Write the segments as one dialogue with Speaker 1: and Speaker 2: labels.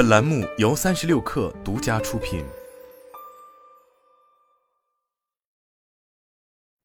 Speaker 1: 本栏目由三十六氪独家出品。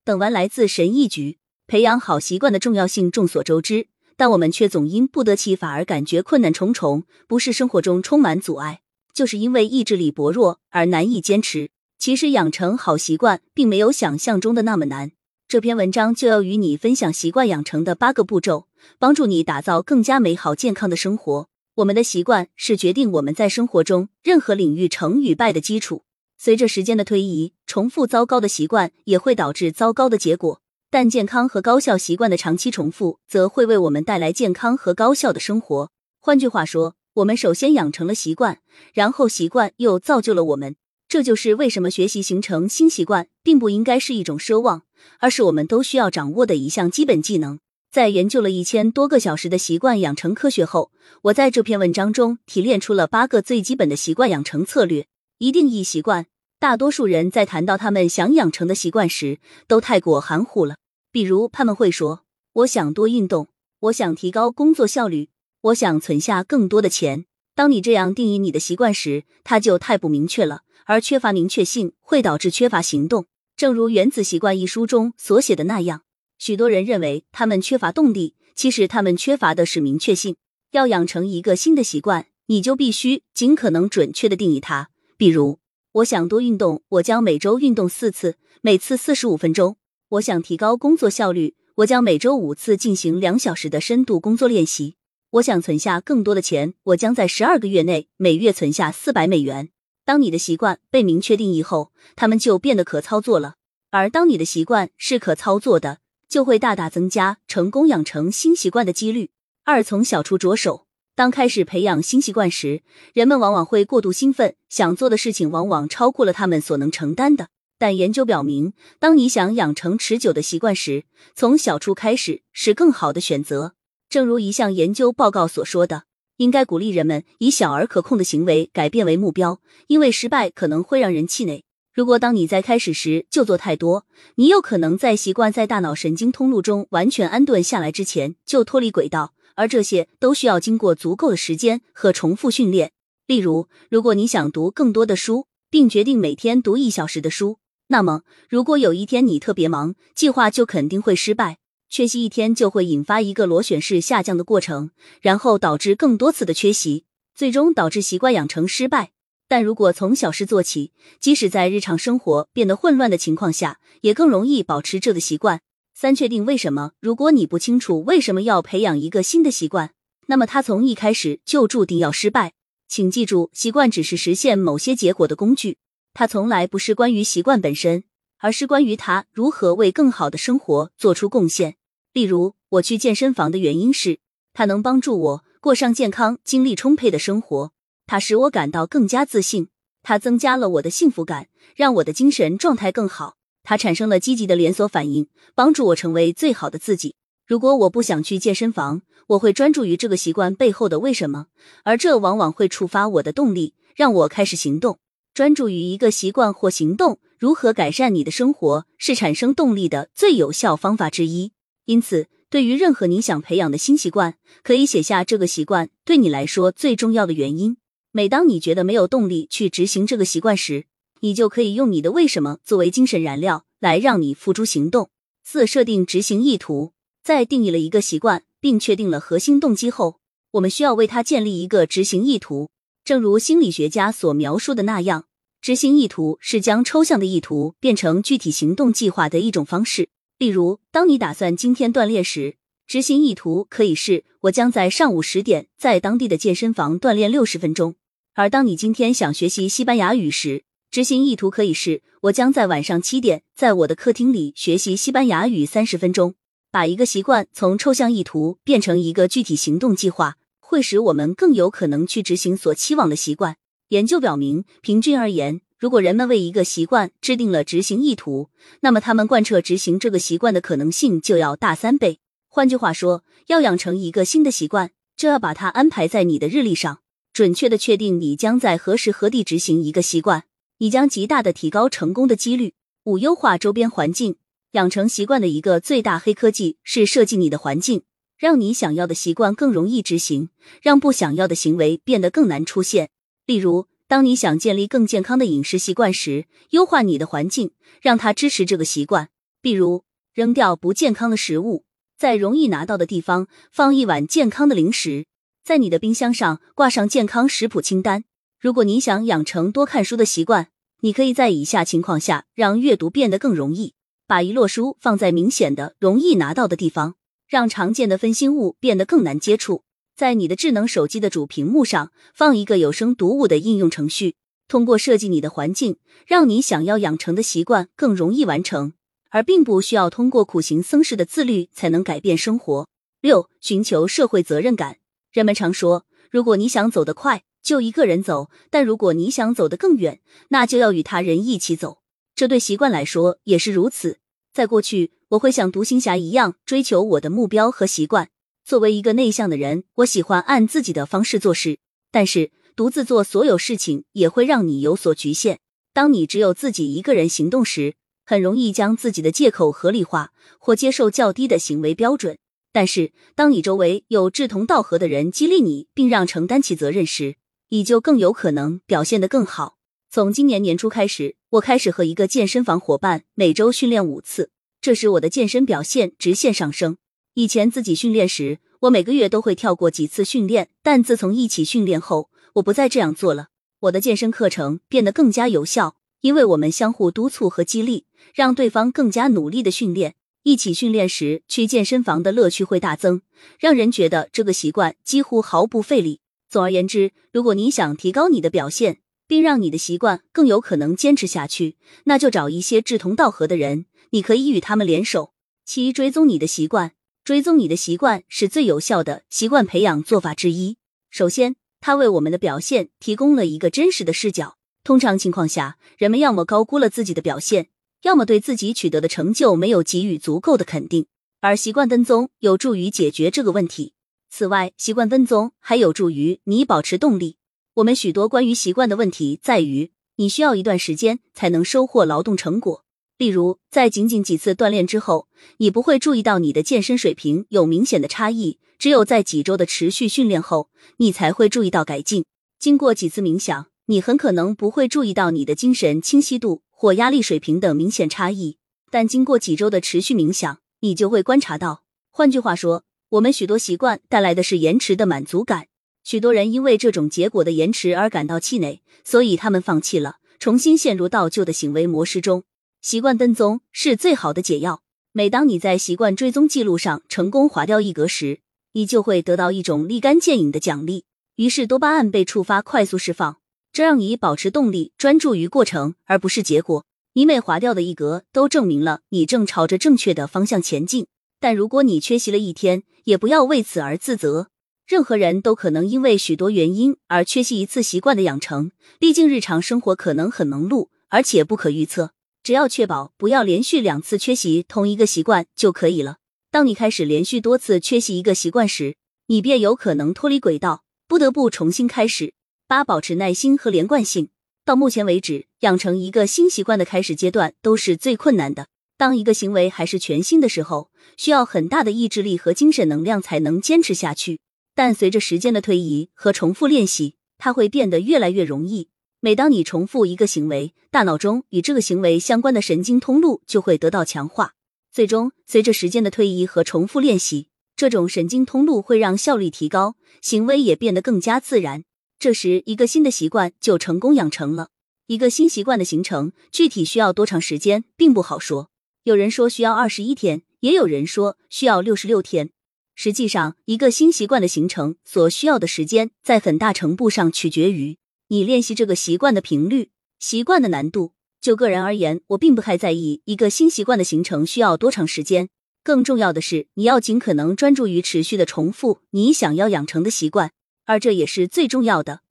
Speaker 2: 等完来自神医局，培养好习惯的重要性众所周知，但我们却总因不得其法而感觉困难重重，不是生活中充满阻碍，就是因为意志力薄弱而难以坚持。其实养成好习惯并没有想象中的那么难。这篇文章就要与你分享习惯养成的八个步骤，帮助你打造更加美好健康的生活。我们的习惯是决定我们在生活中任何领域成与败的基础。随着时间的推移，重复糟糕的习惯也会导致糟糕的结果，但健康和高效习惯的长期重复，则会为我们带来健康和高效的生活。换句话说，我们首先养成了习惯，然后习惯又造就了我们。这就是为什么学习形成新习惯，并不应该是一种奢望。而是我们都需要掌握的一项基本技能。在研究了一千多个小时的习惯养成科学后，我在这篇文章中提炼出了八个最基本的习惯养成策略。一定义习惯，大多数人在谈到他们想养成的习惯时，都太过含糊了。比如，他们会说：“我想多运动，我想提高工作效率，我想存下更多的钱。”当你这样定义你的习惯时，它就太不明确了，而缺乏明确性会导致缺乏行动。正如《原子习惯》一书中所写的那样，许多人认为他们缺乏动力，其实他们缺乏的是明确性。要养成一个新的习惯，你就必须尽可能准确的定义它。比如，我想多运动，我将每周运动四次，每次四十五分钟。我想提高工作效率，我将每周五次进行两小时的深度工作练习。我想存下更多的钱，我将在十二个月内每月存下四百美元。当你的习惯被明确定义后，他们就变得可操作了。而当你的习惯是可操作的，就会大大增加成功养成新习惯的几率。二，从小处着手。当开始培养新习惯时，人们往往会过度兴奋，想做的事情往往超过了他们所能承担的。但研究表明，当你想养成持久的习惯时，从小处开始是更好的选择。正如一项研究报告所说的。应该鼓励人们以小而可控的行为改变为目标，因为失败可能会让人气馁。如果当你在开始时就做太多，你有可能在习惯在大脑神经通路中完全安顿下来之前就脱离轨道，而这些都需要经过足够的时间和重复训练。例如，如果你想读更多的书，并决定每天读一小时的书，那么如果有一天你特别忙，计划就肯定会失败。缺席一天就会引发一个螺旋式下降的过程，然后导致更多次的缺席，最终导致习惯养成失败。但如果从小事做起，即使在日常生活变得混乱的情况下，也更容易保持这个习惯。三、确定为什么。如果你不清楚为什么要培养一个新的习惯，那么它从一开始就注定要失败。请记住，习惯只是实现某些结果的工具，它从来不是关于习惯本身，而是关于它如何为更好的生活做出贡献。例如，我去健身房的原因是，它能帮助我过上健康、精力充沛的生活。它使我感到更加自信，它增加了我的幸福感，让我的精神状态更好。它产生了积极的连锁反应，帮助我成为最好的自己。如果我不想去健身房，我会专注于这个习惯背后的为什么，而这往往会触发我的动力，让我开始行动。专注于一个习惯或行动如何改善你的生活，是产生动力的最有效方法之一。因此，对于任何你想培养的新习惯，可以写下这个习惯对你来说最重要的原因。每当你觉得没有动力去执行这个习惯时，你就可以用你的为什么作为精神燃料，来让你付诸行动。四、设定执行意图。在定义了一个习惯并确定了核心动机后，我们需要为它建立一个执行意图。正如心理学家所描述的那样，执行意图是将抽象的意图变成具体行动计划的一种方式。例如，当你打算今天锻炼时，执行意图可以是我将在上午十点在当地的健身房锻炼六十分钟；而当你今天想学习西班牙语时，执行意图可以是我将在晚上七点在我的客厅里学习西班牙语三十分钟。把一个习惯从抽象意图变成一个具体行动计划，会使我们更有可能去执行所期望的习惯。研究表明，平均而言。如果人们为一个习惯制定了执行意图，那么他们贯彻执行这个习惯的可能性就要大三倍。换句话说，要养成一个新的习惯，就要把它安排在你的日历上，准确的确定你将在何时何地执行一个习惯，你将极大的提高成功的几率。五、优化周边环境。养成习惯的一个最大黑科技是设计你的环境。让你想要的习惯更容易执行，让不想要的行为变得更难出现。例如，当你想建立更健康的饮食习惯时，优化你的环境，让它支持这个习惯。比如，扔掉不健康的食物，在容易拿到的地方放一碗健康的零食，在你的冰箱上挂上健康食谱清单。如果你想养成多看书的习惯，你可以在以下情况下让阅读变得更容易：把一摞书放在明显的、容易拿到的地方。让常见的分心物变得更难接触。在你的智能手机的主屏幕上放一个有声读物的应用程序，通过设计你的环境，让你想要养成的习惯更容易完成，而并不需要通过苦行僧式的自律才能改变生活。六、寻求社会责任感。人们常说，如果你想走得快，就一个人走；但如果你想走得更远，那就要与他人一起走。这对习惯来说也是如此。在过去，我会像独行侠一样追求我的目标和习惯。作为一个内向的人，我喜欢按自己的方式做事。但是，独自做所有事情也会让你有所局限。当你只有自己一个人行动时，很容易将自己的借口合理化，或接受较低的行为标准。但是，当你周围有志同道合的人激励你，并让承担起责任时，你就更有可能表现得更好。从今年年初开始，我开始和一个健身房伙伴每周训练五次，这时我的健身表现直线上升。以前自己训练时，我每个月都会跳过几次训练，但自从一起训练后，我不再这样做了。我的健身课程变得更加有效，因为我们相互督促和激励，让对方更加努力的训练。一起训练时，去健身房的乐趣会大增，让人觉得这个习惯几乎毫不费力。总而言之，如果你想提高你的表现，并让你的习惯更有可能坚持下去，那就找一些志同道合的人，你可以与他们联手。七、追踪你的习惯，追踪你的习惯是最有效的习惯培养做法之一。首先，它为我们的表现提供了一个真实的视角。通常情况下，人们要么高估了自己的表现，要么对自己取得的成就没有给予足够的肯定。而习惯跟踪有助于解决这个问题。此外，习惯跟踪还有助于你保持动力。我们许多关于习惯的问题在于，你需要一段时间才能收获劳动成果。例如，在仅仅几次锻炼之后，你不会注意到你的健身水平有明显的差异；只有在几周的持续训练后，你才会注意到改进。经过几次冥想，你很可能不会注意到你的精神清晰度或压力水平等明显差异，但经过几周的持续冥想，你就会观察到。换句话说，我们许多习惯带来的是延迟的满足感。许多人因为这种结果的延迟而感到气馁，所以他们放弃了，重新陷入到旧的行为模式中。习惯跟踪是最好的解药。每当你在习惯追踪记录上成功划掉一格时，你就会得到一种立竿见影的奖励，于是多巴胺被触发，快速释放，这让你保持动力，专注于过程而不是结果。你每划掉的一格都证明了你正朝着正确的方向前进。但如果你缺席了一天，也不要为此而自责。任何人都可能因为许多原因而缺席一次习惯的养成，毕竟日常生活可能很忙碌，而且不可预测。只要确保不要连续两次缺席同一个习惯就可以了。当你开始连续多次缺席一个习惯时，你便有可能脱离轨道，不得不重新开始。八、保持耐心和连贯性。到目前为止，养成一个新习惯的开始阶段都是最困难的。当一个行为还是全新的时候，需要很大的意志力和精神能量才能坚持下去。但随着时间的推移和重复练习，它会变得越来越容易。每当你重复一个行为，大脑中与这个行为相关的神经通路就会得到强化。最终，随着时间的推移和重复练习，这种神经通路会让效率提高，行为也变得更加自然。这时，一个新的习惯就成功养成了。一个新习惯的形成具体需要多长时间，并不好说。有人说需要二十一天，也有人说需要六十六天。实际上，一个新习惯的形成所需要的时间，在很大程度上取决于你练习这个习惯的频率、习惯的难度。就个人而言，我并不太在意一个新习惯的形成需要多长时间。更重要的是，你要尽可能专注于持续的重复你想要养成的习惯，而这也是最重要的。